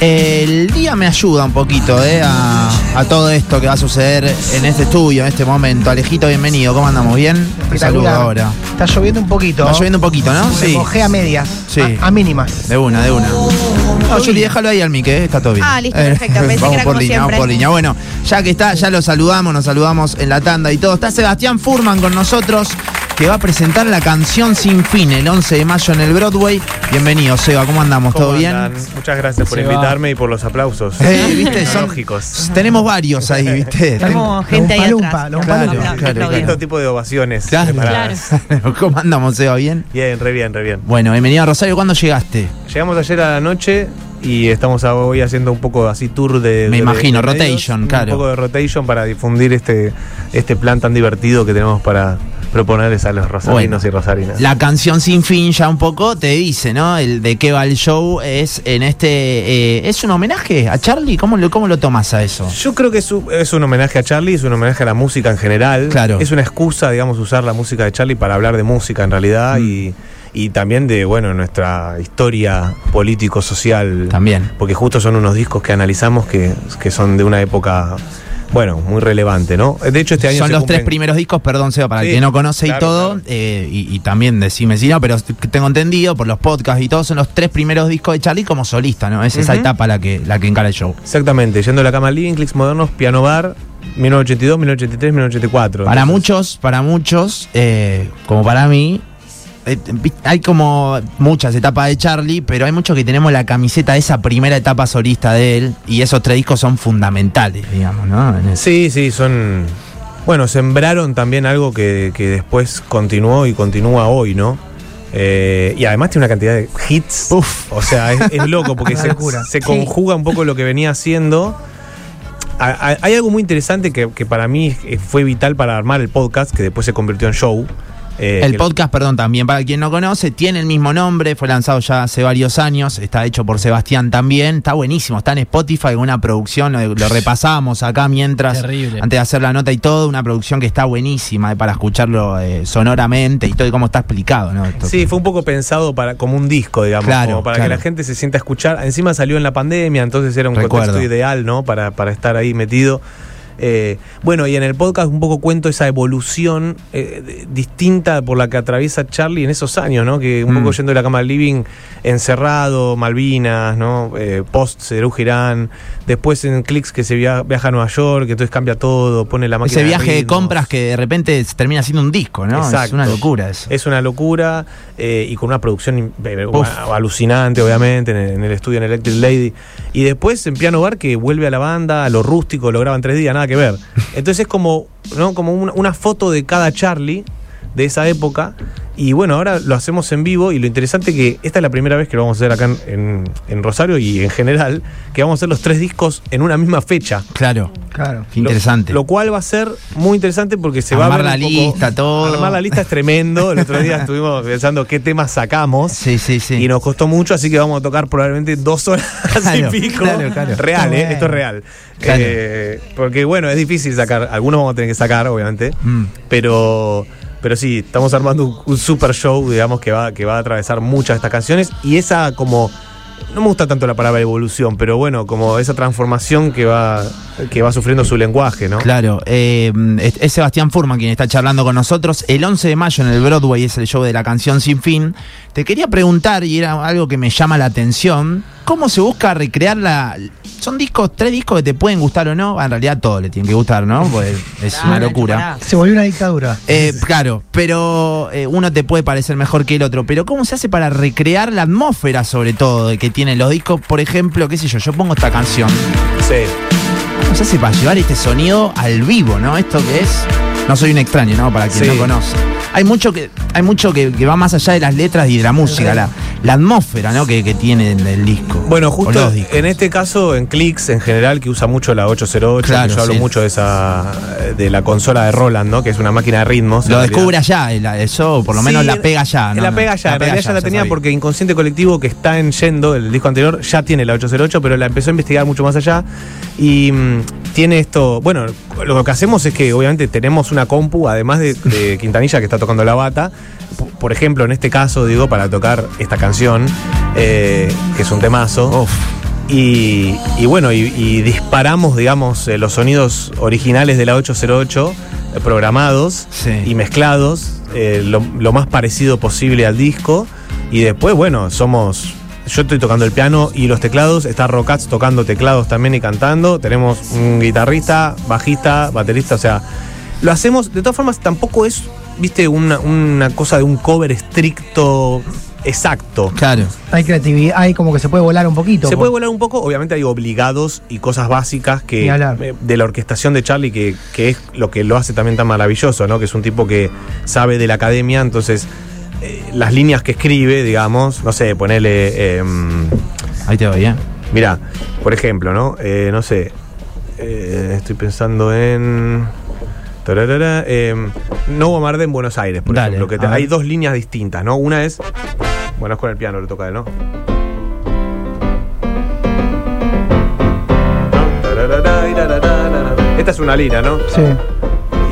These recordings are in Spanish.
El día me ayuda un poquito eh, a, a todo esto que va a suceder en este estudio, en este momento. Alejito, bienvenido. ¿Cómo andamos? ¿Bien? Te saludo ahora. Está lloviendo un poquito. Está lloviendo un poquito, ¿no? Se mojé a medias. Sí. A, a mínimas. De una, de una. No, Juli, déjalo ahí al mic, eh, está todo bien. Ah, listo, perfecto. Pensé que vamos era por como línea, vamos por línea. Bueno, ya que está, ya lo saludamos, nos saludamos en la tanda y todo. Está Sebastián Furman con nosotros, que va a presentar la canción Sin Fin el 11 de mayo en el Broadway. Bienvenido, Seba, ¿cómo andamos? ¿Todo ¿Cómo bien? Muchas gracias por invitarme y por los aplausos. Eh, ¿viste? Son- lógicos. Tenemos varios ahí, ¿viste? Tenemos gente ahí Lumpa, atrás. lumpa, Claro, lumpa. claro, claro. Tipo de ovaciones. Claro. ¿Cómo andamos, Seba? ¿Bien? Bien, re bien, re bien. Bueno, bienvenido a Rosario. ¿Cuándo llegaste? Llegamos ayer a la noche y estamos hoy haciendo un poco así tour de. Me de- imagino, de medios, rotation, claro. Un poco de rotation para difundir este, este plan tan divertido que tenemos para proponerles a los rosarinos Bueno. y rosarinas. La canción Sin Fin ya un poco te dice, ¿no? El de qué va el show es en este... eh, ¿Es un homenaje a Charlie? ¿Cómo lo, cómo lo tomas a eso? Yo creo que es un, es un homenaje a Charlie, es un homenaje a la música en general. Claro. Es una excusa, digamos, usar la música de Charlie para hablar de música en realidad Mm. y, y también de, bueno, nuestra historia político-social. También. Porque justo son unos discos que analizamos que, que son de una época, bueno, muy relevante, ¿no? De hecho, este año Son los tres primeros discos, perdón, Seba, para el Sí, que no conoce y todo, claro. eh, y, y también decime si no, pero tengo entendido por los podcasts y todo, son los tres primeros discos de Charlie como solista, ¿no? Es esa etapa la que, la que encara el show. Exactamente, yendo a la cama living, clicks modernos, piano bar, 1982, 1983, 1984. Para Entonces, muchos, para muchos, eh, como para mí, hay como muchas etapas de Charlie, pero hay muchos que tenemos la camiseta de esa primera etapa solista de él, y esos tres discos son fundamentales, digamos, ¿no? Sí, sí, son. Bueno, sembraron también algo que, que después continuó y continúa hoy, ¿no? Eh, y además tiene una cantidad de hits. Uf. O sea, es, es loco porque se, conjuga un poco lo que venía haciendo. A- a- Hay algo muy interesante que, que para mí eh, fue vital para armar el podcast, que después se convirtió en show. Eh, El podcast, perdón, también para quien no conoce, tiene el mismo nombre, fue lanzado ya hace varios años, está hecho por Sebastián también, está buenísimo, está en Spotify, una producción, lo, lo repasábamos acá mientras, Terrible. antes de hacer la nota y todo, una producción que está buenísima eh, para escucharlo eh, sonoramente y todo y cómo está explicado, ¿no? Esto- Sí, fue un poco pensado para como un disco, digamos, Claro, como para claro. que la gente se sienta a escuchar. Encima salió en la pandemia, entonces era un Recuerdo. contexto ideal, ¿no? Para, para estar ahí metido. Eh, bueno, y en el podcast un poco cuento esa evolución eh, distinta por la que atraviesa Charlie en esos años, ¿no? Que un Mm. poco yendo de la cama al living, encerrado, Malvinas, ¿no? Eh, post Cerú Girán, después en Clicks que se via- viaja a Nueva York, que entonces cambia todo, pone la máquina Ese viaje de ritmos. compras que de repente termina siendo un disco, ¿no? Es Exacto. una locura eso. Es una locura eh, y con una producción Uf. alucinante, obviamente, en el, en el estudio en Electric Lady. Y después en Piano Bar que vuelve a la banda, a lo rústico, lo graban tres días, nada que ver. Entonces es como, ¿no? como una, una foto de cada Charlie de esa época. Y bueno, ahora lo hacemos en vivo y lo interesante que esta es la primera vez que lo vamos a hacer acá en, en- en Rosario y en general, que vamos a hacer los tres discos en una misma fecha. Claro, Claro. interesante. Lo, cual va a ser muy interesante porque se va a Armar ver la un poco- lista, todo. Armar la lista es tremendo. El otro día estuvimos pensando qué temas sacamos. sí, sí, sí. Y nos costó mucho, así que vamos a tocar probablemente dos horas Claro, y pico. claro, claro. Real, ¿eh? Esto es real. Claro. Eh, porque bueno, es difícil sacar. Algunos vamos a tener que sacar, obviamente. Mm. Pero. Pero sí, estamos armando un, un super show, digamos, que va, que va a atravesar muchas de estas canciones. Y esa como. No me gusta tanto la palabra evolución, pero bueno, como esa transformación que va, que va sufriendo su lenguaje, ¿no? Claro, eh, es, Sebastián Furman quien está charlando con nosotros. El 11 de mayo en el Broadway es el show de la canción Sin Fin. Te quería preguntar, y era algo que me llama la atención, ¿cómo se busca recrear la... Son discos, tres discos que te pueden gustar o no, en realidad todos le tienen que gustar, ¿no? Pues es Claro, una locura. Se volvió una dictadura. Eh, claro, pero eh, uno te puede parecer mejor que el otro. Pero ¿cómo se hace para recrear la atmósfera, sobre todo, de que tienen los discos? Por ejemplo, qué sé yo, yo pongo esta canción. Sí. ¿Cómo se hace para llevar este sonido al vivo, no? Esto que es. No soy un extraño, ¿no? Para quien Sí. no conoce. Hay mucho que, hay mucho que, que va más allá de las letras y de la música, la, la atmósfera, ¿no? Que, que tiene el, el disco. Bueno, justo en este caso, en Clicks en general, que usa mucho la 808, Claro, que yo hablo sí. mucho de esa de la consola de Roland, ¿no? Que es una máquina de ritmos. Lo descubre allá, eso por lo menos Sí, la pega allá, ¿no? La pega ya, en realidad ya la tenía porque Inconsciente Colectivo, que está en Yendo, el disco anterior, ya tiene la 808, pero la empezó a investigar mucho más allá. Y mm, tiene esto. Bueno, lo que hacemos es que obviamente tenemos una compu, además de, de Quintanilla que está tocando la bata. Por ejemplo, en este caso, digo, para tocar esta canción, eh, que es un temazo. Uf. Y, y bueno, y, y disparamos, digamos, eh, los sonidos originales de la 808 eh, programados Sí. y mezclados eh, lo, lo más parecido posible al disco. Y después, bueno, somos. Yo estoy tocando el piano y los teclados. Está Rocats tocando teclados también y cantando. Tenemos un guitarrista, bajista, baterista. O sea, lo hacemos. De todas formas, tampoco es, viste, una, una cosa de un cover estricto, exacto. Claro. Hay creatividad, hay como que se puede volar un poquito. Se por- puede volar un poco, obviamente hay obligados y cosas básicas que eh, de la orquestación de Charlie, que, que es lo que lo hace también tan maravilloso, ¿no? Que es un tipo que sabe de la academia, entonces eh, las líneas que escribe, digamos, no sé, ponele. Ahí te voy, ¿eh? Mira, por ejemplo, ¿no? Eh, no sé. eh, estoy pensando en. tararara, eh, no Bombarde en Buenos Aires, por Dale, ejemplo. Que te- a hay dos líneas distintas, ¿no? Una es. Bueno, es con el piano, lo toca él, ¿no? Esta es una línea, ¿no? Sí.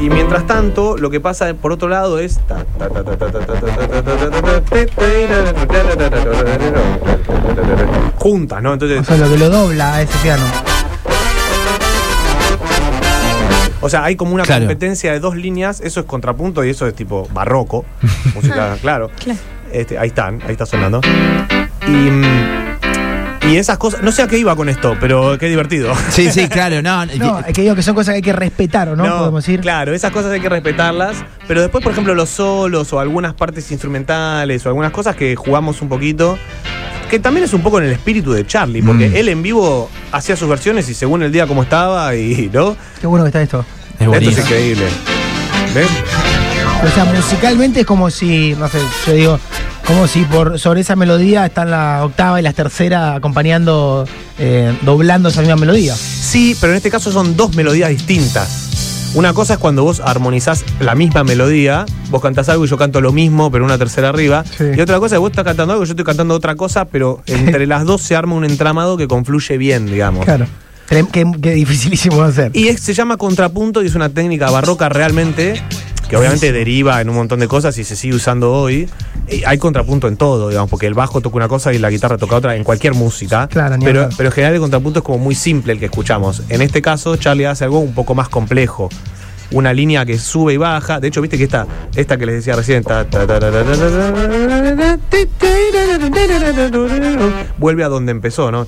Y mientras tanto, lo que pasa por otro lado es. Juntas, ¿no? O Entonces, sea, lo que lo dobla a ese piano. o sea, hay como una Claro. competencia de dos líneas, eso es contrapunto y eso es tipo barroco, música, claro. Claro. Este, ahí están, ahí está sonando. Y, mm, y esas cosas, no sé a qué iba con esto, pero qué divertido. Sí, sí, claro, no. No, es que digo que son cosas que hay que respetar, ¿o no? Podemos decir. Claro, esas cosas hay que respetarlas, pero después, por ejemplo, los solos o algunas partes instrumentales o algunas cosas que jugamos un poquito, que también es un poco en el espíritu de Charlie, porque Mm. él en vivo hacía sus versiones y según el día como estaba y, ¿no? Qué bueno que está esto. Es Esto es increíble. ¿Ves? O sea, musicalmente es como si, no sé, yo digo, como si por sobre esa melodía están la octava y la tercera acompañando, eh, doblando esa misma melodía. Sí, pero en este caso son dos melodías distintas. Una cosa es cuando vos armonizás la misma melodía, vos cantás algo y yo canto lo mismo, pero una tercera arriba. Sí. Y otra cosa es vos estás cantando algo y yo estoy cantando otra cosa, pero entre las dos se arma un entramado que confluye bien, digamos. Claro. Qué, qué- dificilísimo hacer. Y es- se llama contrapunto y es una técnica barroca realmente, que obviamente deriva en un montón de cosas y se sigue usando hoy. Hay contrapunto en todo, digamos, porque el bajo toca una cosa y la guitarra toca otra en cualquier música. Claro, pero, pero en general el contrapunto es como muy simple el que escuchamos. En este caso, Charlie hace algo un poco más complejo una línea que sube y baja. De hecho, viste que esta, esta que les decía recién, vuelve a donde empezó, ¿no?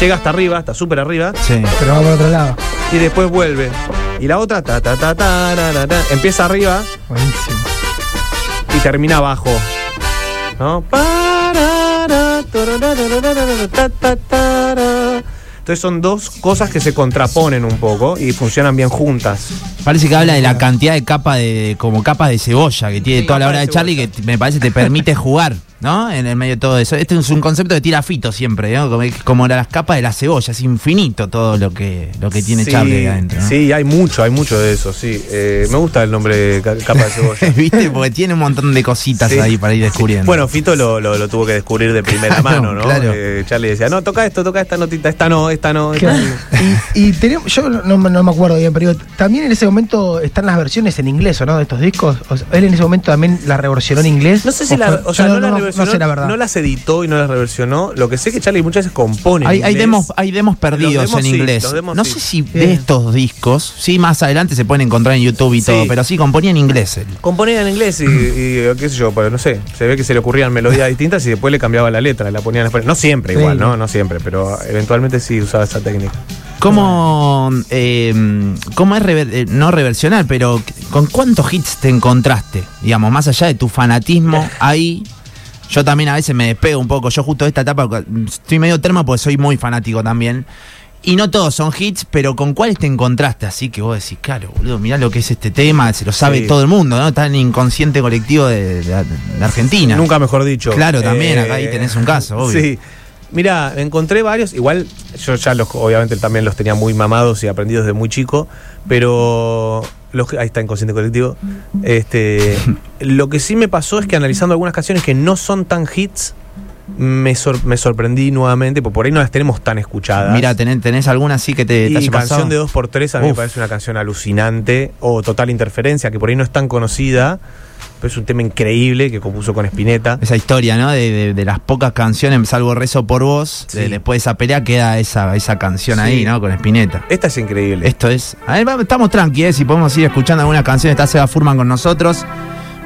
Llega hasta arriba, hasta súper arriba. Sí. Pero va por otro lado y después vuelve. Y la otra, ta, ta, ta, ta, ra, ta, empieza arriba Buenísimo. y termina abajo. ¿No? Entonces son dos cosas que se contraponen un poco y funcionan bien juntas. Parece que habla de la cantidad de capas de, como capas de cebolla que tiene Sí, toda la capa obra de de Charlie que me parece te permite jugar, ¿no? En el medio de todo eso. Este es un concepto de tira fito siempre, ¿no? Como, como las capas de la cebolla, es infinito todo lo que, lo que tiene Sí, Charlie adentro. ¿no? Sí, hay mucho, hay mucho de eso, sí. Eh, me gusta el nombre ca- capa de cebolla. ¿Viste? Porque tiene un montón de cositas Sí. ahí para ir descubriendo. Bueno, Fito lo, lo- lo tuvo que descubrir de primera Claro, mano, ¿no? claro. Eh, Charlie decía, no, toca esto, toca esta notita, esta no, esta no. esta Claro. no". Y, y tenemos, yo no, me- no me acuerdo bien, pero también en ese momento están las versiones en inglés, ¿o no? De estos discos. O sea, él en ese momento también la reversionó en inglés. No sé si ¿O la, o sea, yo no, la no reversionó, sé la verdad. no las editó y no las reversionó. Lo que sé es que Charlie muchas veces compone. en hay, hay inglés. demos, hay demos perdidos demos en sí, inglés. demos no sí. sé si de Bien. estos discos, sí, más adelante se pueden encontrar en YouTube y Sí. todo, pero sí componía en inglés él. Componía en inglés y, y, qué sé yo, pero no sé, se ve que se le ocurrían melodías distintas y después le cambiaba la letra, la ponía en español. No siempre Sí. igual, ¿no? No siempre, pero eventualmente sí usaba esa técnica. ¿Cómo, eh, cómo es rever- eh, no reversionar, pero con cuántos hits te encontraste? Digamos, más allá de tu fanatismo, ahí yo también a veces me despego un poco. Yo justo esta etapa estoy medio termo porque soy muy fanático también. Y no todos son hits, pero ¿con cuáles te encontraste? Así que vos decís, claro, boludo, mirá lo que es este tema, se lo sabe Sí. todo el mundo, ¿no? Está en el inconsciente colectivo de, de- de Argentina. Nunca mejor dicho. Claro, también, acá ahí tenés un caso, obvio. Sí. Mira, encontré varios, igual yo ya los, obviamente también los tenía muy mamados y aprendidos desde muy chico, pero los, que- ahí está inconsciente colectivo. Este, lo que sí me pasó es que analizando algunas canciones que no son tan hits, me, sor- me sorprendí nuevamente, porque por ahí no las tenemos tan escuchadas. Mira, tenés, tenés alguna así que te, te y haya pasado? canción de 2x3 a mí me parece una canción alucinante. O Total Interferencia, que por ahí no es tan conocida. Pero es un tema increíble que compuso con Spinetta. Esa historia, ¿no? De, de- de las pocas canciones, salvo Rezo por Vos, de- después de esa pelea queda esa, esa canción Sí. ahí, ¿no? Con Spinetta. Esta es increíble. Esto es. A ver, estamos tranquilos, si podemos ir escuchando algunas canciones. Está Seba Furman con nosotros.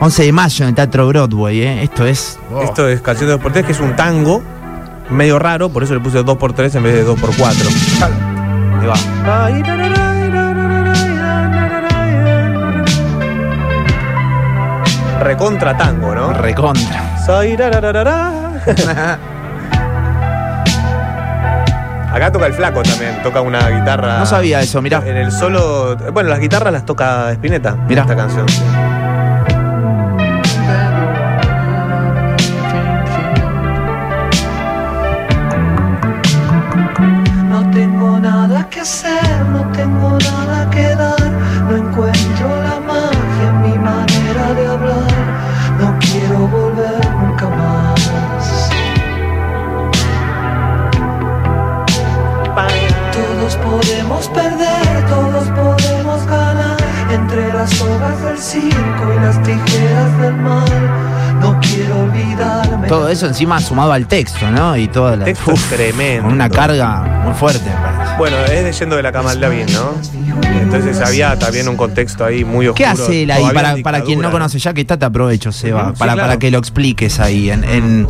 11 de mayo en el Teatro Broadway, ¿eh? Esto es. Esto es canción de 2x3, que es un tango medio raro, por eso le puse 2x3 en vez de 2x4. Ahí va. Recontra tango, ¿no? Recontra. Soy. Acá toca el flaco también, toca una guitarra. No sabía eso, mirá. En el solo. Bueno, las guitarras las toca Spinetta. Mirá. Esta canción. Circo y las tijeras del mal, no quiero olvidarme. Todo eso encima sumado al texto, ¿no? Y toda la. texto es tremendo. Con una carga muy fuerte, me parece. Bueno, es de Yendo de la Cama al Lavín, ¿no? Entonces había también un contexto ahí muy oscuro. ¿Qué hace él ahí? Para, para quien no conoce, ya que está, te aprovecho, Seba, sí, para, claro. para que lo expliques ahí. En, en,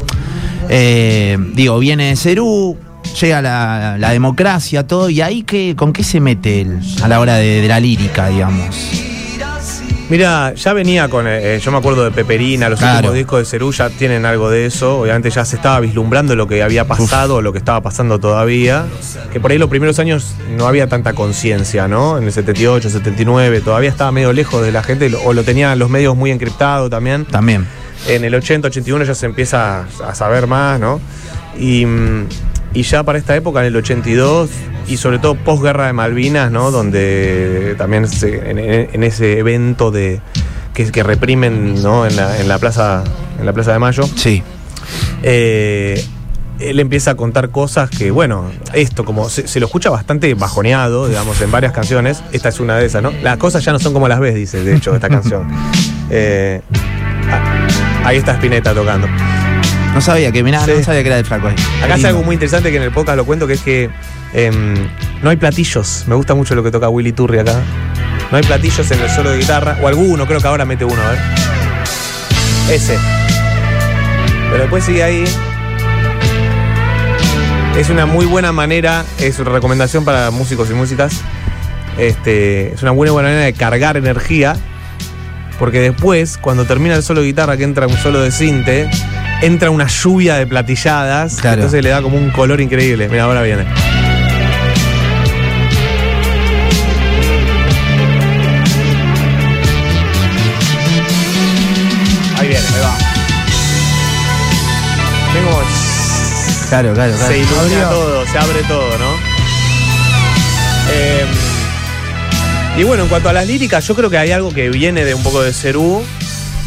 eh, digo, viene de Cerú, llega la, la democracia, todo, y ahí qué, ¿con qué se mete él a la hora de, de la lírica, digamos? Mira, ya venía con. eh, yo me acuerdo de Peperina, los Claro. últimos discos de Cerú ya tienen algo de eso. Obviamente ya se estaba vislumbrando lo que había pasado, lo que estaba pasando todavía. Que por ahí los primeros años no había tanta conciencia, ¿no? En el 78, 79, todavía estaba medio lejos de la gente, o lo tenían los medios muy encriptado también. También. En el 80, 81 ya se empieza a saber más, ¿no? Y, mm, y ya para esta época, en el 82, y sobre todo posguerra de Malvinas, ¿no? Donde también se- en, ese evento de que, que reprimen, ¿no? En la, en la plaza, en la plaza de Mayo, Sí. eh, él empieza a contar cosas que, bueno, esto como se, se lo escucha bastante bajoneado, digamos, en varias canciones. Esta es una de esas, ¿no? Las cosas ya no son como las ves, dice, de hecho, esta canción. Eh, ah, ahí está Spinetta tocando. No sabía que, mirá, Sí. no sabía que era de flaco ahí. Acá hace algo muy interesante que en el podcast lo cuento, que es que em, no hay platillos. Me gusta mucho lo que toca Willy Turri acá. No hay platillos en el solo de guitarra, o alguno, creo que ahora mete uno, a ver. Ese. Pero después sigue ahí. Es una muy buena manera, es una recomendación para músicos y músicas. Este, es una buena, buena manera de cargar energía. Porque después, cuando termina el solo de guitarra, que entra un solo de cinte, entra una lluvia de platilladas. Claro. Entonces le da como un color increíble. Mira, ahora viene. Claro, claro, claro. Se ilumina todo, se abre todo, ¿no? Eh, y bueno, en cuanto a las líricas, yo creo que hay algo que viene de un poco de Cerú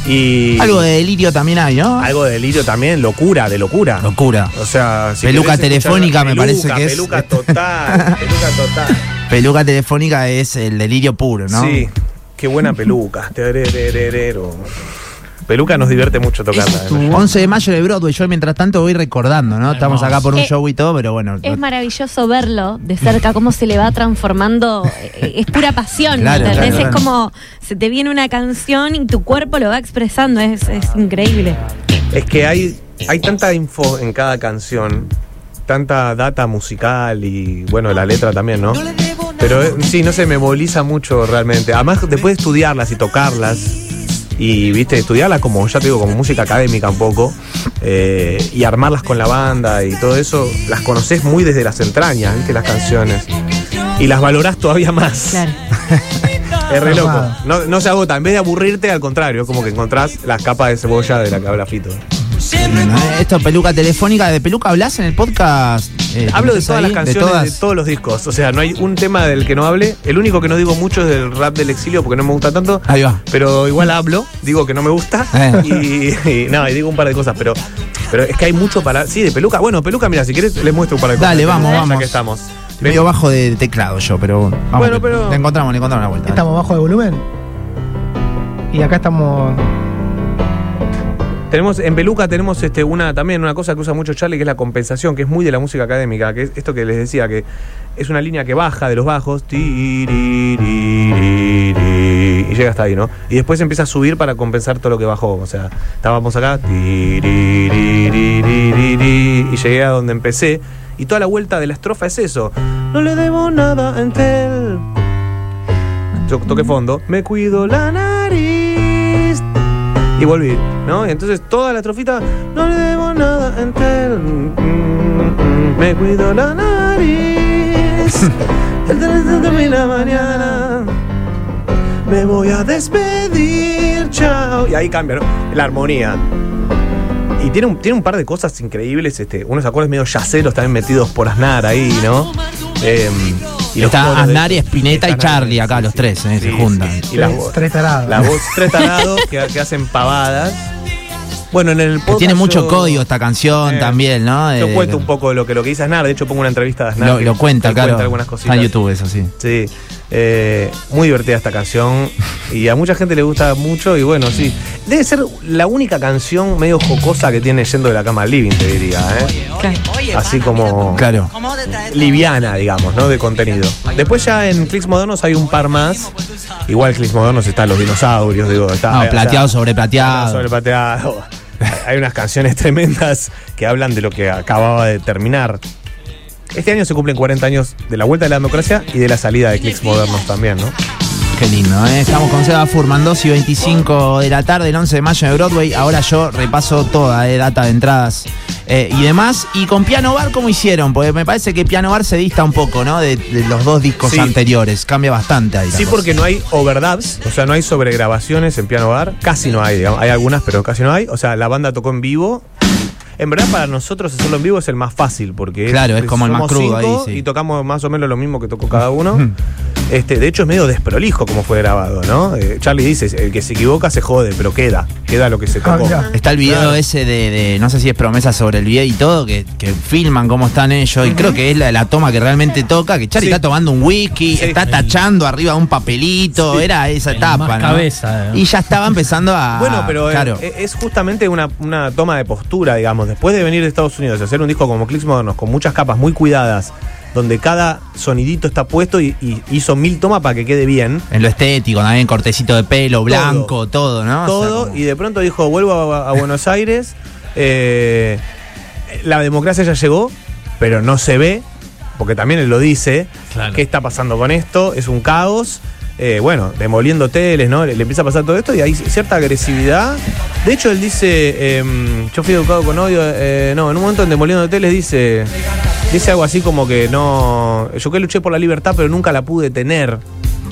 y. Algo de delirio también hay, ¿no? algo de delirio también, locura, de locura. Locura. O sea, si Peluca escuchar- telefónica me peluca, parece que es- Peluca total, peluca total. Peluca telefónica es el delirio puro, ¿no? Sí, qué buena peluca. Peluca nos divierte mucho tocarla. ¿eh? 11 de mayo de Broadway, yo mientras tanto voy recordando, ¿no? Estamos acá por un Eh, show y todo, pero bueno. Es maravilloso verlo de cerca, cómo se le va transformando. eh, Es pura pasión, Claro, ¿entendés? claro, Es claro. como se te viene una canción y tu cuerpo lo va expresando. Es, es increíble. Es que hay, hay tanta info en cada canción, tanta data musical y bueno, la letra también, ¿no? Pero eh, sí, no sé, me moviliza mucho realmente. Además, después de estudiarlas y tocarlas, y viste, estudiarlas como, ya te digo, como música académica un poco, eh, y armarlas con la banda y todo eso, las conoces muy desde las entrañas, viste, las canciones. Y las valorás todavía más. Claro. Es re loco. No, no se agota. En vez de aburrirte, al contrario, es como que encontrás las capas de cebolla de la que habla Fito. ¿Eh? Esto, peluca telefónica, ¿de peluca hablas en el podcast? Eh, Hablo de ¿tenés todas ahí? las canciones, de, todas? todos los discos. O sea, no hay un tema del que no hable. El único que no digo mucho es del rap del exilio porque no me gusta tanto. Ahí va. Pero igual hablo, digo que no me gusta. Eh. Y, y no, y digo un par de cosas, pero, pero es que hay mucho para. Sí, de peluca. Bueno, peluca, mira, si quieres les muestro un par de cosas. Dale, vamos, ya vamos. que estamos. Estoy medio bajo de teclado yo, pero vamos. Bueno, pero- Le encontramos, le encontramos la vuelta. Estamos bajo de volumen. Y acá estamos. Tenemos, en Beluca tenemos este, una, también una cosa que usa mucho Charlie, que es la compensación, que es muy de la música académica, que es esto que les decía, que es una línea que baja de los bajos, ti, y llega hasta ahí, ¿no? Y después empieza a subir para compensar todo lo que bajó. O sea, estábamos acá, ti, y llegué a donde empecé. Y toda la vuelta de la estrofa es eso. No le debo nada a Entel. Yo toqué fondo. Me cuido la nariz. Y volví, ¿no? Y entonces toda la estrofita. No le debo nada a Entel. Mm, mm, Me cuido la nariz. El teléfono termina mañana. Me voy a despedir. Chao. Y ahí cambia, ¿no? La armonía. Y tiene un, tiene un par de cosas increíbles, este, unos acordes medio yaceros también metidos por Aznar ahí, ¿no? Eh, y Está Aznar, Spinetta y Charlie acá, sí, los tres, eh, se juntan. sí. Y las Tres- vo- tres tarados. La voz tres tarados que, que hacen pavadas. Bueno, en el Que podcast tiene mucho yo- código esta canción Eh, también, ¿no? Yo Eh, cuento un poco lo que, lo que dice Aznar, de hecho pongo una entrevista de Aznar. Lo, lo cuenta, claro. algunas Está cositas. en YouTube, eso sí. Sí, eh, muy divertida esta canción y a mucha gente le gusta mucho y bueno, sí. Debe ser la única canción medio jocosa que tiene yendo de la cama al living, te diría, ¿eh? Claro. Así como Claro. liviana, digamos, ¿no? De contenido. Después ya en Clicks Modernos hay un par más. Igual Clicks Modernos están los dinosaurios, digo, está... No, o sea, plateado sobre plateado. sobre plateado. Hay unas canciones tremendas que hablan de lo que acababa de terminar. Este año se cumplen 40 años de la vuelta de la democracia y de la salida de Clicks Modernos también, ¿no? Qué lindo, ¿eh? Estamos con Seba Furman, 2 y 25 de la tarde, el 11 de mayo en Broadway. Ahora yo repaso toda, eh, data de entradas eh, y demás. Y con Piano Bar, ¿cómo hicieron? Porque me parece que Piano Bar se dista un poco, ¿no? De, de los dos discos Sí. anteriores. Cambia bastante ahí. Sí, cosa. porque no hay overdubs, o sea, no hay sobregrabaciones en piano bar. Casi no hay, digamos. Hay algunas, pero casi no hay. O sea, la banda tocó en vivo. En verdad, para nosotros hacerlo en vivo es el más fácil, porque Claro, es como el más crudo ahí, sí. Y tocamos más o menos lo mismo que tocó cada uno. Este, de hecho, es medio desprolijo como fue grabado, ¿no? Eh, Charlie dice: el que se equivoca se jode, pero queda. Queda lo que se Ah, tocó. Está el video Claro. ese de, de- no sé si es promesa sobre el video y todo, que, que filman cómo están ellos. Y creo que es la, la toma que realmente toca, que Charlie Sí. está tomando un whisky, Sí. está tachando arriba un papelito, era esa El etapa, más ¿no? cabeza, eh. Y ya estaba empezando a. Bueno, pero eh, claro. eh, es justamente una, una toma de postura, digamos. Después de venir de Estados Unidos y hacer un disco como Clicks Modernos, con muchas capas muy cuidadas, donde cada sonidito está puesto y, y hizo mil tomas para que quede bien. En lo estético, también cortecito de pelo, blanco, todo, ¿no? O sea, todo, como- y de pronto dijo, vuelvo a, a Buenos Aires, eh, la democracia ya llegó, pero no se ve, porque también él lo dice, Claro. qué está pasando con esto, es un caos. Eh, bueno, demoliendo hoteles, ¿no? Le, le empieza a pasar todo esto y hay cierta agresividad. De hecho, él dice, em, yo fui educado con odio, eh, no, en un momento en demoliendo hoteles dice, dice algo así como que no, yo que luché por la libertad, pero nunca la pude tener.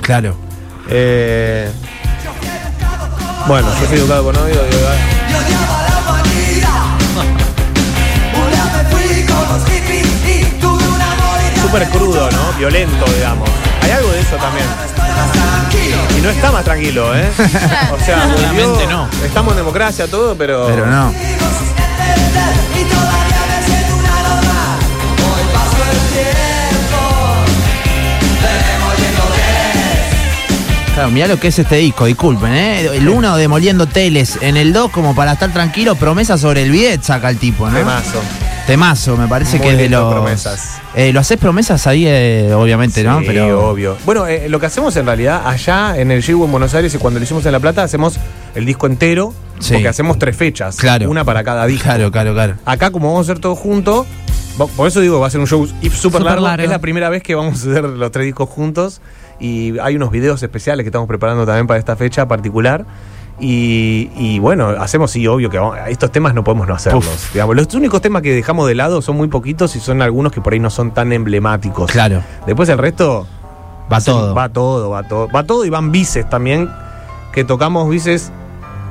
Claro. Eh, bueno, yo fui educado con odio. digo, Violento, digamos. Hay algo de eso también. Y no está más tranquilo, ¿eh? O sea, volvió- no. Estamos en democracia, todo, pero. Pero no. Claro, mirá lo que es este disco, disculpen, ¿eh? El 1 demoliendo teles, en el 2 como para estar tranquilo, promesa sobre el bidet saca el tipo, ¿no? Temazo. Temazo, me parece Muy que es de los... promesas. Eh, lo haces promesas ahí, eh, obviamente, ¿no? Sí, Pero obvio. Bueno, eh, lo que hacemos en realidad allá en el Shibu en Buenos Aires y cuando lo hicimos en La Plata, hacemos el disco entero, Sí. porque hacemos tres fechas. Claro. Una para cada disco. Claro, claro, claro. Acá, como vamos a hacer todo junto, por eso digo, va a ser un show súper Súper largo. largo. Es la primera vez que vamos a hacer los tres discos juntos. Y hay unos videos especiales que estamos preparando también para esta fecha particular. Y, y bueno, hacemos sí, obvio que vamos- estos temas no podemos no hacerlos. Uf. Digamos, los únicos temas que dejamos de lado son muy poquitos y son algunos que por ahí no son tan emblemáticos. Claro. Después el resto Va todo. Va todo, va todo. Va todo y van bices también, que tocamos bices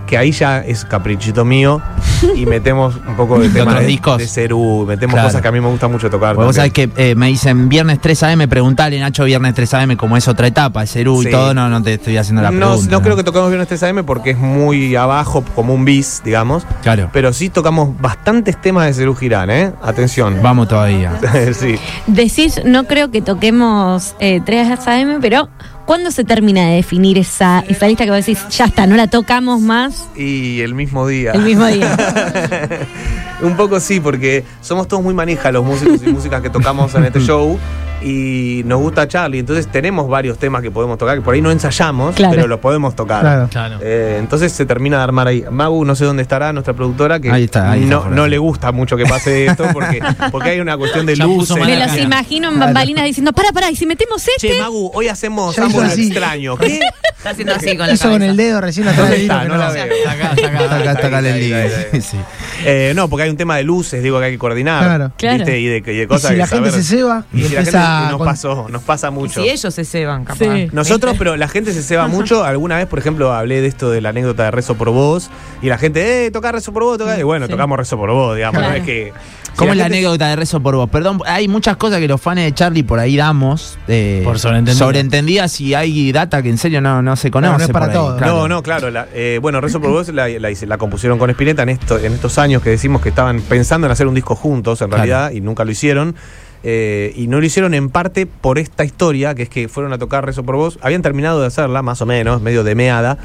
que ahí ya es caprichito mío y metemos un poco de ¿De temas de, discos? de Cerú, metemos Claro. cosas que a mí me gusta mucho tocar. Vos sabés que eh, me dicen viernes 3 AM, preguntale Nacho viernes 3 AM como es otra etapa, Cerú Sí. y todo, no, no te estoy haciendo la no, pregunta. no creo que toquemos Viernes 3 AM porque es muy abajo, como un bis, digamos. Claro. Pero sí tocamos bastantes temas de Cerú Girán, ¿eh? Atención. Vamos todavía. sí. Decís, no creo que toquemos eh, 3 AM, pero ¿Cuándo se termina de definir esa, esa lista que vos decís, ya está, no la tocamos más Y el mismo día. el mismo día? Un poco sí, porque somos todos muy manija los músicos y músicas que tocamos en este show. Y nos gusta Charlie, entonces tenemos varios temas que podemos tocar, que por ahí no ensayamos, Claro. pero los podemos tocar. Claro. Claro. Eh, entonces se termina de armar ahí. Magu, no sé dónde estará, nuestra productora, que Ahí está, ahí está no, no le gusta mucho que pase esto, porque, porque hay una cuestión de luces. Me los imagino en bambalinas diciendo, para, para, y si metemos este. Che, Magu, hoy hacemos algo extraño. ¿Qué? Está haciendo así con la Hizo con el dedo recién atrás ¿Dónde del está? hilo, No la veo. Está acá, está acá. Está acá, está acá el. Sí. Eh, no, porque hay un tema de luces, digo, que hay que coordinar. Claro. Claro. ¿viste? Y de, y de Y cosas si que la gente se ceba y, Y si la empieza y nos con- pasó, nos pasa Y mucho. si ellos se ceban, capaz. Sí. Nosotros, pero la gente se ceba mucho. Alguna vez, por ejemplo, hablé de esto de la anécdota de Rezo por Vos. Y la gente, eh, toca Rezo por Vos, toca. Y bueno, Sí. tocamos Rezo por Vos, digamos. Claro. No es que. si ¿Cómo es la gente- anécdota de Rezo por vos? Perdón, hay muchas cosas que los fans de Charlie por ahí damos. eh, Por sobreentendidas. sobreentendidas y hay data que en serio no, no se conoce. no es para todos. claro. No, no, claro. la- eh, bueno, Rezo por Vos la, la hice- la compusieron con Spinetta en, esto, en estos años que decimos que estaban pensando en hacer un disco juntos, en Claro. realidad, y nunca lo hicieron. Eh, y no lo hicieron en parte por esta historia, que es que fueron a tocar Rezo por Vos. Habían terminado de hacerla, más o menos, medio de meada,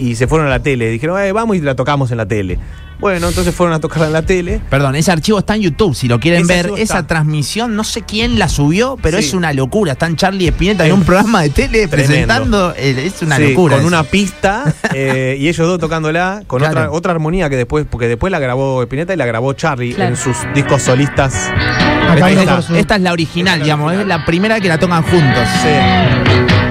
y se fueron a la tele. Dijeron, eh, vamos y la tocamos en la tele. Bueno, entonces fueron a tocarla en la tele. Perdón, ese archivo está en YouTube. Si lo quieren Ese ver, esa está. transmisión, no sé quién la subió, pero Sí. es una locura. Están Charlie y Spinetta en Es un programa de tele tremendo. presentando. el- es una Sí, locura. Con eso. una pista eh, y ellos dos tocándola con Claro. otra, otra armonía que después, porque después la grabó Spinetta y la grabó Charlie Claro. en sus discos solistas. Acá Esta es la original, digamos. Es la primera que la tocan juntos. Sí.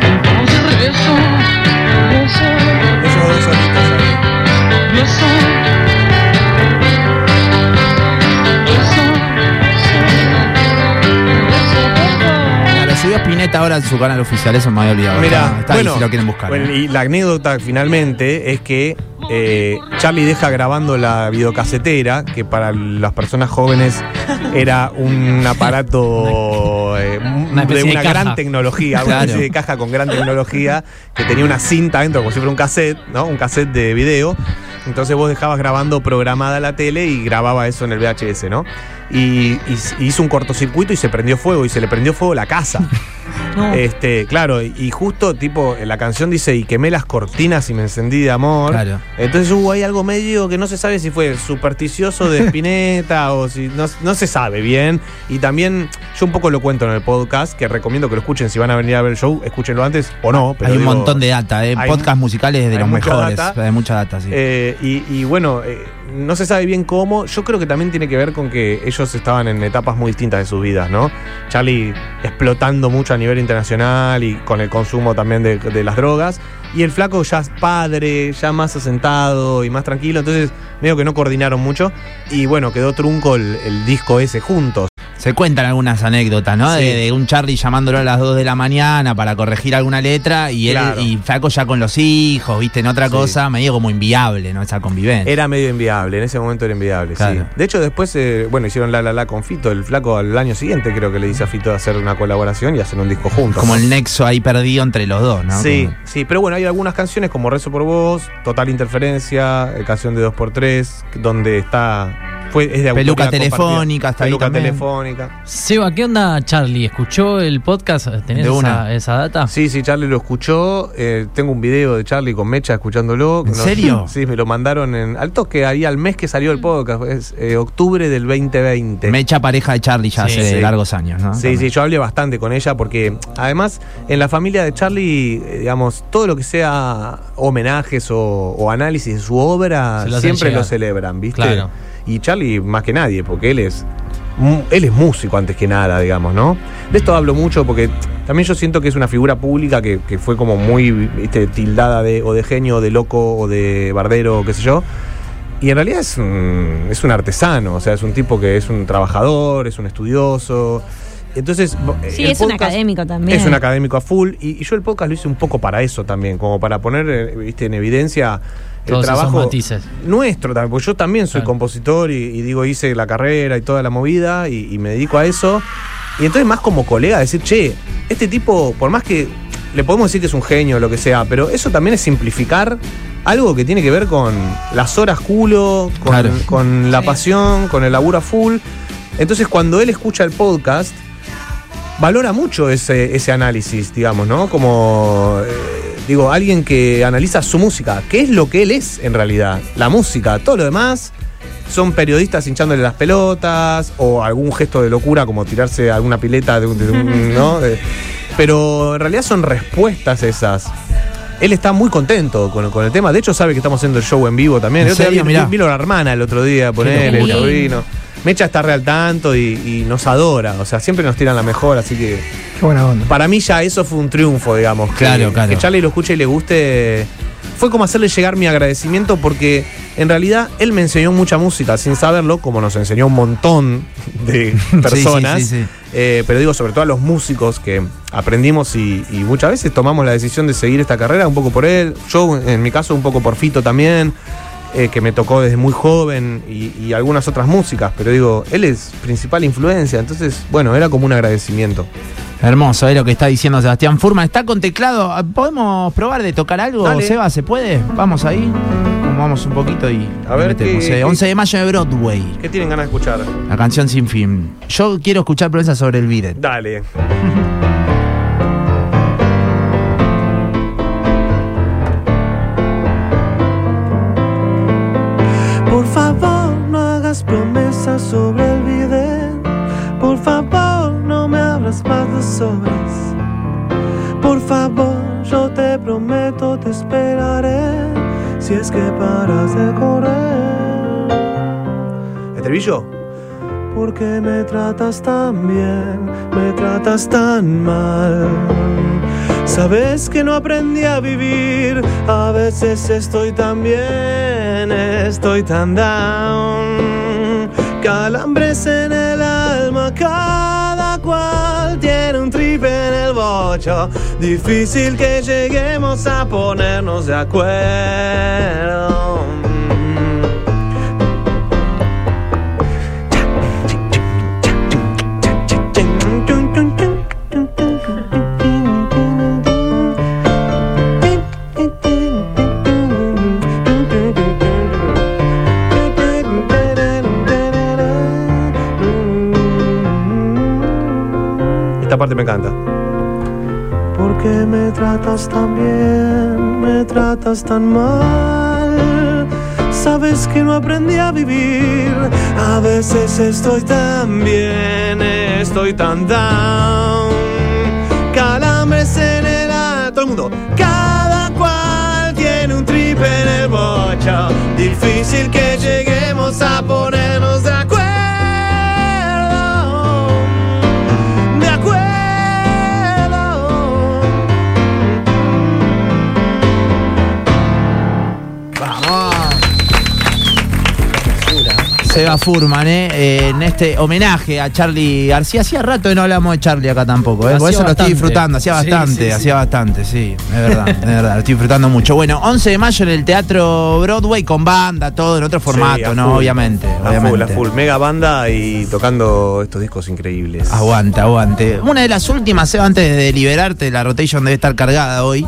Ahora en su canal oficial. Eso me había olvidado. Mira, está, está ahí bueno, si lo quieren buscar. bueno, y la anécdota finalmente es que eh, Charlie deja grabando la videocasetera, que para las personas jóvenes era un aparato eh, Una de una gran tecnología, una Claro. especie de caja con gran tecnología, que tenía una cinta dentro, como si fuera un cassette, ¿no? Un cassette de video. Entonces vos dejabas grabando programada la tele y grababa eso en el VHS, ¿no? Y, y hizo un cortocircuito y se prendió fuego, y se le prendió fuego la casa. No. Este, claro, y justo tipo, la canción dice, y quemé las cortinas y me encendí de amor. Claro. Entonces hubo ahí algo medio que no se sabe si fue supersticioso de Spinetta o si no, no se sabe bien. Y también, yo un poco lo cuento en el podcast, que recomiendo que lo escuchen si van a venir a ver el show, escúchenlo antes o no. Pero hay un digo, montón de data, ¿eh? hay- Podcast musicales de los mejores. data. Hay mucha data, sí. Eh, y, y bueno, eh, no se sabe bien cómo. Yo creo que también tiene que ver con que ellos estaban en etapas muy distintas de sus vidas, ¿no? Charlie explotando mucho a nivel internacional y con el consumo también de, las drogas. Y el flaco ya es padre, ya más asentado y más tranquilo. Entonces, medio que no coordinaron mucho. Y bueno, quedó trunco el, el disco ese juntos. Se cuentan algunas anécdotas, ¿no? Sí. De, de un Charlie llamándolo a las 2 de la mañana para corregir alguna letra y él Claro. y Flaco ya con los hijos, ¿viste? En otra Sí. cosa, medio como inviable, ¿no? Esa convivencia. Era medio inviable, en ese momento era inviable, Claro. sí. De hecho, después, eh, bueno, hicieron la la la con Fito. El flaco al año siguiente creo que le dice a Fito de hacer una colaboración y hacer un disco juntos. como el nexo ahí perdido entre los dos, ¿no? Sí, Como- sí, pero bueno, hay algunas canciones como Rezo por Vos, Total Interferencia, eh, canción de 2x3, donde está. Fue, es de Peluca telefónica, ahí Peluca también. telefónica. Seba, ¿qué onda Charlie? ¿Escuchó el podcast? ¿Tenés De esa, una. esa data? Sí, sí, Charlie lo escuchó. eh, tengo un video de Charlie con Mecha escuchándolo. ¿En No- serio? Sí, me lo mandaron en, al toque, ahí al mes que salió el podcast. Es eh, octubre del 2020. Me echa pareja de Charlie ya Sí, hace sí. largos años, ¿no? Sí, También. sí, yo hablé bastante con ella porque además en la familia de Charlie, eh, digamos, todo lo que sea homenajes o, o análisis de su obra Se lo hacen siempre llegar. lo celebran, ¿viste? Claro. Y Charlie más que nadie, porque él es él es músico antes que nada, digamos, ¿no? De esto hablo mucho porque también yo siento que es una figura pública que, que fue como muy ¿viste? tildada de o de genio, o de loco, o de bardero, o qué sé yo. Y en realidad es un, es un artesano, o sea, es un tipo que es un trabajador, es un estudioso. Entonces, Sí, es un académico también. Es un académico a full. Y, y yo el podcast lo hice un poco para eso también, como para poner eh, ¿viste? en evidencia el Todos esos trabajo matices. nuestro también, porque yo también soy Claro. compositor y, y digo, hice la carrera y toda la movida y, y me dedico a eso. Y entonces más como colega decir, che, este tipo, por más que le podemos decir que es un genio o lo que sea, pero eso también es simplificar algo que tiene que ver con las horas culo, con, Claro. con la pasión, con el laburo a full. Entonces cuando él escucha el podcast, valora mucho ese, ese análisis, digamos, ¿no? Como, eh, digo, alguien que analiza su música, qué es lo que él es en realidad, la música, todo lo demás son periodistas hinchándole las pelotas o algún gesto de locura como tirarse alguna pileta de un, de un- ¿no? Eh, pero en realidad son respuestas esas. Él está muy contento con, con el tema. De hecho, sabe que estamos haciendo el show en vivo también. ¿En El otro día serio? vi- vino la hermana el otro día poner el locura. Mecha está re al tanto y, y nos adora. O sea, siempre nos tiran la mejor. Así que Qué buena onda. para mí ya eso fue un triunfo, digamos. Claro, que, claro. Que Charlie lo escuche y le guste. Fue como hacerle llegar mi agradecimiento porque en realidad él me enseñó mucha música sin saberlo, como nos enseñó un montón de personas. sí, sí. Eh, pero digo, sobre todo a los músicos que aprendimos y, y muchas veces tomamos la decisión de seguir esta carrera un poco por él. Yo, en mi caso, un poco por Fito también, eh, que me tocó desde muy joven y, y algunas otras músicas. Pero digo, él es principal influencia. Entonces, bueno, era como un agradecimiento. Hermoso, es lo que está diciendo Sebastián Furman. Está con teclado. ¿Podemos probar de tocar algo, Dale. Seba? ¿Se puede? Vamos ahí. Vamos un poquito y A ver, metemos. ¿qué- Eh, qué- 11 de mayo de Broadway. ¿Qué tienen ganas de escuchar? La canción sin fin. Yo quiero escuchar promesas sobre el Biret. Dale. es que paras de correr. ¿Estribillo? ¿Por qué me tratas tan bien? Me tratas tan mal. Sabes que no aprendí a vivir. A veces estoy tan bien, estoy tan down. Calambres en el tiene un trip en el bocho. Difícil que lleguemos a ponernos de acuerdo. Esta parte me encanta. ¿Por qué me tratas tan bien? Me tratas tan mal. Sabes que no aprendí a vivir. A veces estoy tan bien, estoy tan down. Calambres en el alto. Todo el mundo. Cada cual tiene un trip en el bocho. Difícil que lleguemos a ponernos Seba Furman, ¿eh? Eh, en este homenaje a Charlie García. Hacía rato que no hablamos de Charlie acá tampoco, ¿eh? Por eso lo estoy disfrutando, hacía bastante, sí, sí. hacía bastante, sí, es verdad, es verdad, lo estoy disfrutando mucho. Bueno, 11 de mayo en el Teatro Broadway con banda, todo en otro formato, ¿no? full. Obviamente, A obviamente. full, a full. Mega banda y tocando estos discos increíbles. Aguante, aguante. Una de las últimas, Seba, antes de liberarte, la rotation debe estar cargada hoy.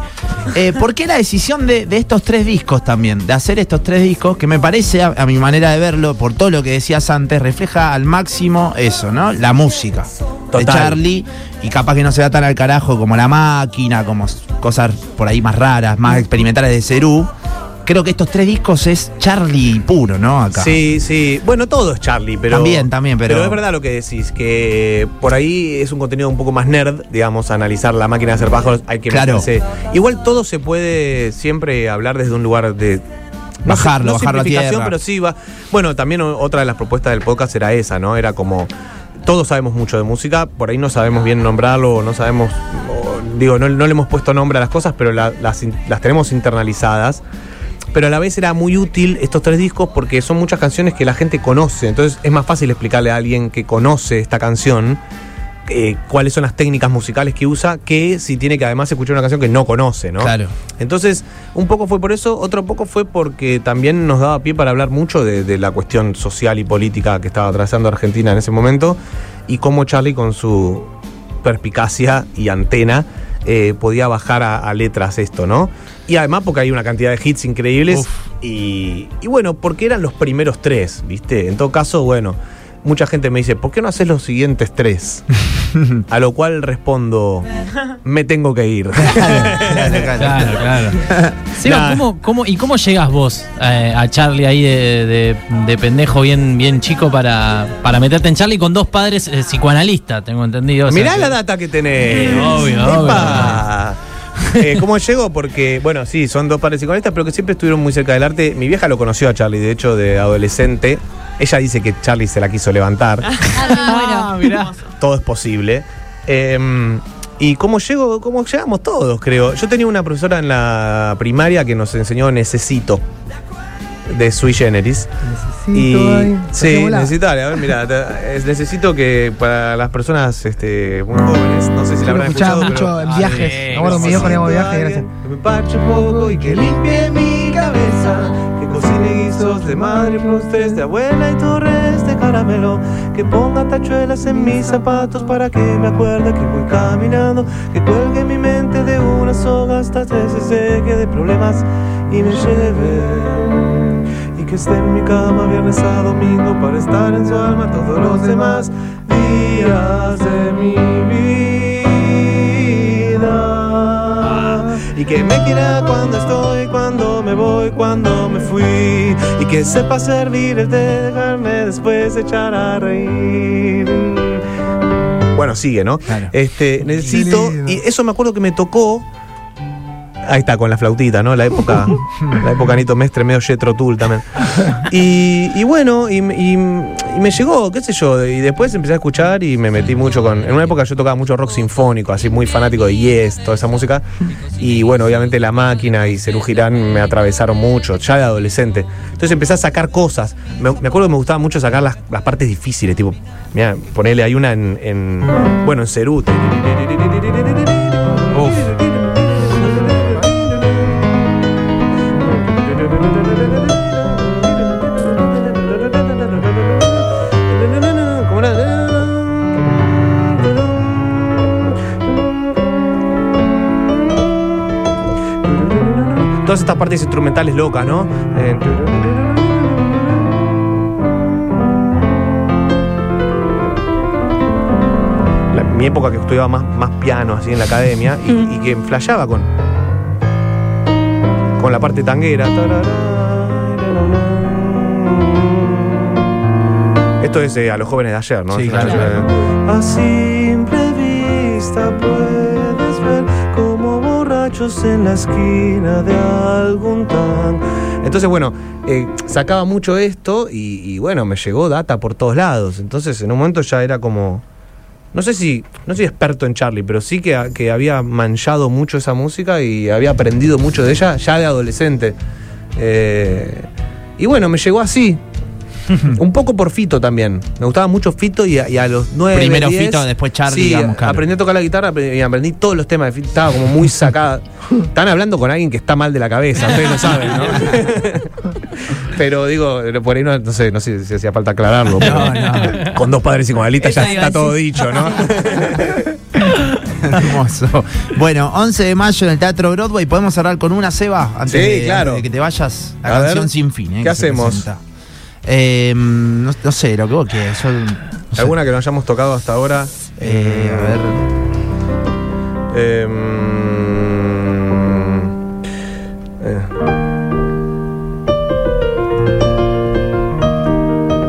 Eh, ¿Por qué la decisión de, de estos tres discos también? De hacer estos tres discos, que me parece, a, a mi manera de verlo, por todo lo que decías antes, refleja al máximo eso, ¿no? La música de. Charlie. Y capaz que no se da tan al carajo como La Máquina, como cosas por ahí más raras, más experimentales de Cerú. Creo que estos tres discos es Charlie puro, ¿no? Acá. Sí, sí. Bueno, todo es Charlie, pero. También, también, pero- es verdad lo que decís, que por ahí es un contenido un poco más nerd, digamos, analizar la máquina de hacer pájaros. Hay que Claro. meterse. Igual todo se puede siempre hablar desde un lugar de. no Bajarlo, no bajarlo a tierra. pero sí va. Bueno, también otra de las propuestas del podcast era esa, ¿no? Era como. Todos sabemos mucho de música, por ahí no sabemos bien nombrarlo, no sabemos. o- digo, no, no le hemos puesto nombre a las cosas, pero la- las, in- las tenemos internalizadas pero a la vez era muy útil estos tres discos porque son muchas canciones que la gente conoce. Entonces es más fácil explicarle a alguien que conoce esta canción eh, cuáles son las técnicas musicales que usa que si tiene que además escuchar una canción que no conoce, ¿no? Claro. Entonces, un poco fue por eso, otro poco fue porque también nos daba pie para hablar mucho de, de la cuestión social y política que estaba atravesando Argentina en ese momento y cómo Charlie con su perspicacia y antena eh, podía bajar a, a letras esto, ¿no? Y además porque hay una cantidad de hits increíbles y, y bueno, porque eran los primeros tres, ¿viste? En todo caso, bueno, mucha gente me dice, ¿por qué no haces los siguientes tres? A lo cual respondo, me tengo que ir. Claro, claro. Seba, Nah. ¿cómo, cómo, ¿y cómo llegas vos eh, a Charlie ahí de, de- de pendejo bien, bien chico para, para meterte en Charlie con dos padres eh, psicoanalistas, tengo entendido? O sea Mirá que- la data que tenés. Sí, obvio, Epa. Eh, ¿Cómo llego? Porque, bueno, sí, son dos padres psicoanalistas, pero que siempre estuvieron muy cerca del arte. Mi vieja lo conoció a Charlie, de hecho, de adolescente. Ella dice que Charlie se la quiso levantar. Ah, muero. Todo es posible. Eh, ¿Y cómo llego? ¿Cómo llegamos todos, creo? Yo tenía una profesora en la primaria que nos enseñó Necesito de Sui Generis. Y ay, sí, necesitale, a ver, mira, necesito que para las personas este, muy jóvenes, no sé si la habrán escuchado, mucho pero- en viajes. sí, Me acuerdo mi viejo Necesito en viaje, alguien gracias. Que me parche un poco y que limpie mi cabeza. Que cocine guisos de madre, postres de abuela y torres de caramelo. Que ponga tachuelas en mis zapatos para que me acuerde que voy caminando. Que cuelgue mi mente de una soga hasta que se seque de problemas y me lleve. Y que esté en mi cama viernes a domingo para estar en su alma todos los demás días de mi vida. Y que me quiera cuando estoy, cuando me voy, cuando me fui. Y que sepa servir el té, dejarme después echar a reír. Bueno, sigue, ¿no? Claro. Este, necesito. Y eso me acuerdo que me tocó. Ahí está, con la flautita, ¿no? La época, la época Nito Mestre, medio Jetro Tull también. Y, bueno, y, me llegó, qué sé yo, y después empecé a escuchar y me metí mucho con... En una época yo tocaba mucho rock sinfónico, así muy fanático de Yes, toda esa música. Y bueno, obviamente La Máquina y Cerú Girán me atravesaron mucho, ya de adolescente. Entonces empecé a sacar cosas. Me, acuerdo que me gustaba mucho sacar las, las partes difíciles, tipo, mira, ponele, hay una en bueno, en Cerú. Todas estas partes instrumentales locas, ¿no? Eh, la- mi época que estudiaba más, más piano así en la academia y, y que flasheaba con con la parte tanguera. Esto es eh, a los jóvenes de ayer, ¿no? Sí, claro. A simple vista como borrachos en la esquina de algún tan. Entonces, bueno, eh, sacaba mucho esto y, bueno, me llegó data por todos lados. Entonces, en un momento ya era como. No sé si, no soy experto en Charlie, pero sí que, que había manchado mucho esa música y había aprendido mucho de ella ya de adolescente. Eh, y bueno, me llegó así. Un poco por Fito también. Me gustaba mucho Fito y a, y a los nueve. Primero 10, Fito, después Charlie, Sí, digamos, claro. aprendí a tocar la guitarra y aprendí todos los temas de Fito. Estaba como muy sacada. Están hablando con alguien que está mal de la cabeza, ustedes lo saben, ¿no? pero digo, por ahí no, no sé, no sé si hacía falta aclararlo. pero No, no. Con dos padres psicoanalistas ya Eso iba a está todo dicho, ¿no? Hermoso. Bueno, 11 de mayo en el Teatro Broadway. ¿Podemos cerrar con una, Seba? Antes Sí, de, claro. de que te vayas. La A ver, canción sin fin. ¿eh? ¿qué hacemos? Eh, no, no sé, lo que vos quieras. Yo, no sé. ¿Alguna que no hayamos tocado hasta ahora? Eh, a ver. Eh, mm, eh.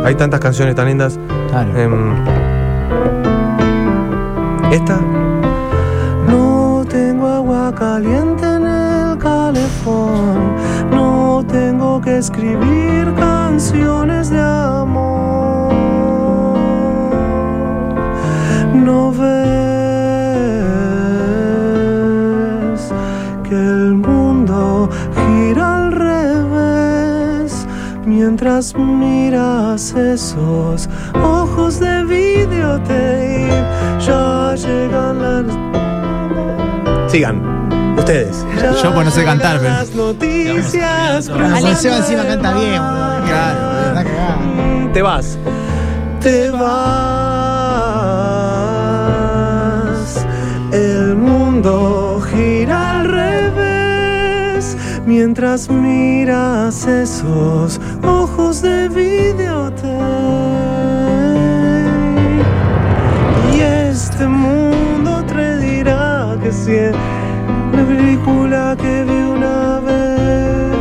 Hay tantas canciones tan lindas. Claro. Em, Esta. No tengo agua caliente en el calefón. Tengo que escribir canciones de amor. No ves que el mundo gira al revés mientras miras esos ojos de videotape. Ya llegan las. Sigan, Ustedes. Yo pues no sé cantar, pero. Noticias Juan Seba encima canta bien. Claro. Está. Te vas. Te vas. El mundo gira al revés mientras miras esos ojos de videotape. Y este mundo te dirá que siempre película que vi una vez.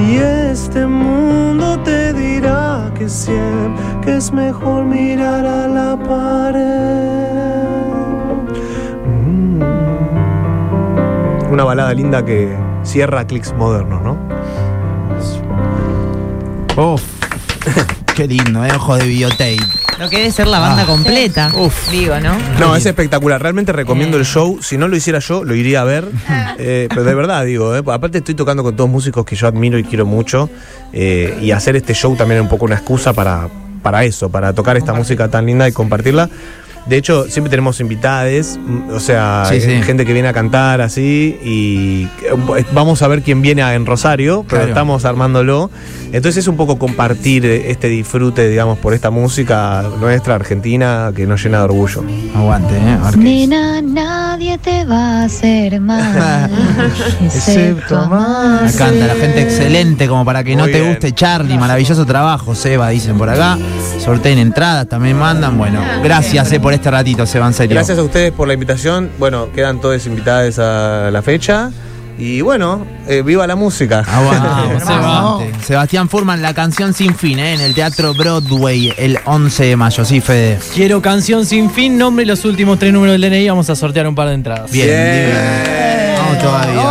Y este mundo te dirá que siempre que es mejor mirar a la pared. Mm. Una balada linda que cierra clics modernos, ¿no? Uf. Qué lindo, ¿eh? Ojo de videotape. Lo que debe ser la banda Ah. completa. Uf. Digo, ¿no? No, es espectacular. Realmente recomiendo el show. Si no lo hiciera yo, lo iría a ver. Eh, pero de verdad, digo, eh, aparte estoy tocando con todos músicos que yo admiro y quiero mucho. eh, y hacer este show también es un poco una excusa para, para eso, para tocar esta música tan linda y compartirla. De hecho, siempre tenemos invitades, mm, o sea, Sí, sí. eh, gente que viene a cantar así y eh, vamos a ver quién viene a- en Rosario, pero Claro. estamos armándolo. Entonces es un poco compartir este disfrute, digamos, por esta música nuestra, argentina, que nos llena de orgullo. Aguante, ¿eh? A ver qué- Nena, nadie te va a hacer mal, excepto. Acá anda la gente excelente, como para que no te bien. guste Charlie. Maravilloso trabajo, Seba, dicen por acá. Sorteen entradas, también mandan. Bueno, gracias eh, por este ratito, Seba, en serio. Gracias a ustedes por la invitación. Bueno, quedan todos invitados a la fecha. Y bueno, eh, viva la música. Vamos, aguante. Sebastián Furman, la canción sin fin, ¿eh? en el Teatro Broadway el 11 de mayo. Sí, Fede. Quiero canción sin fin, nombre y los últimos tres números del DNI. Vamos a sortear un par de entradas. Bien, Bien. Vamos todavía.